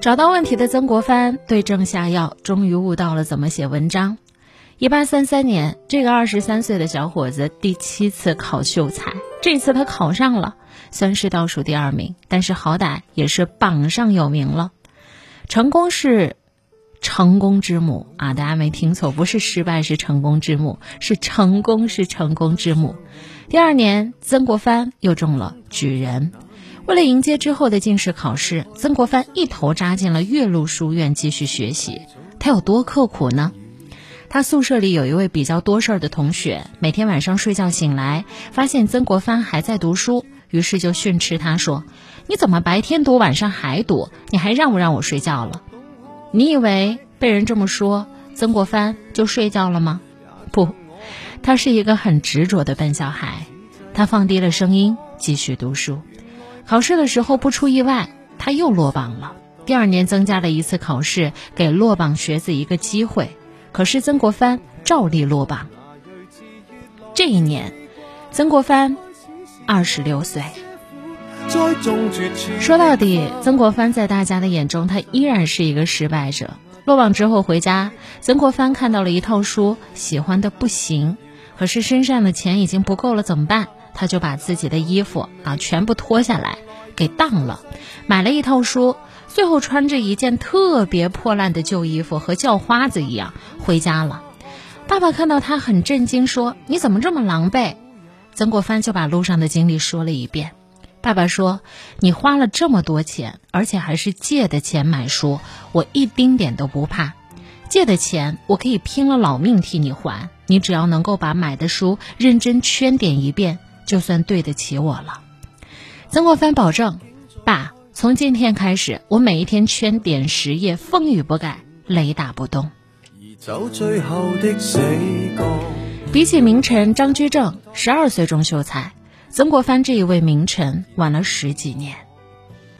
找到问题的曾国藩对症下药，终于悟到了怎么写文章。一八三三年，这个二十三岁的小伙子第七次考秀才，这次他考上了，虽然是倒数第二名，但是好歹也是榜上有名了。成功是成功之母啊！大家没听错，不是失败是成功之母，是成功是成功之母。第二年，曾国藩又中了举人。为了迎接之后的进士考试，曾国藩一头扎进了岳麓书院继续学习。他有多刻苦呢？他宿舍里有一位比较多事儿的同学，每天晚上睡觉醒来，发现曾国藩还在读书，于是就训斥他说：“你怎么白天读，晚上还读？你还让不让我睡觉了？”你以为被人这么说，曾国藩就睡觉了吗？不，他是一个很执着的笨小孩。他放低了声音，继续读书。考试的时候不出意外，他又落榜了。第二年增加了一次考试，给落榜学子一个机会。可是曾国藩照例落榜。这一年，曾国藩二十六岁。说到底，曾国藩在大家的眼中，他依然是一个失败者。落榜之后回家，曾国藩看到了一套书，喜欢的不行，可是身上的钱已经不够了，怎么办？他就把自己的衣服啊全部脱下来给当了，买了一套书，最后穿着一件特别破烂的旧衣服和叫花子一样回家了。爸爸看到他很震惊，说：“你怎么这么狼狈？”曾国藩就把路上的经历说了一遍。爸爸说：“你花了这么多钱，而且还是借的钱买书，我一丁点都不怕。借的钱我可以拼了老命替你还，你只要能够把买的书认真圈点一遍。”就算对得起我了，曾国藩保证：“爸，从今天开始，我每一天圈点实业，风雨不改，雷打不动。”比起名臣张居正，十二岁中秀才，曾国藩这一位名臣晚了十几年。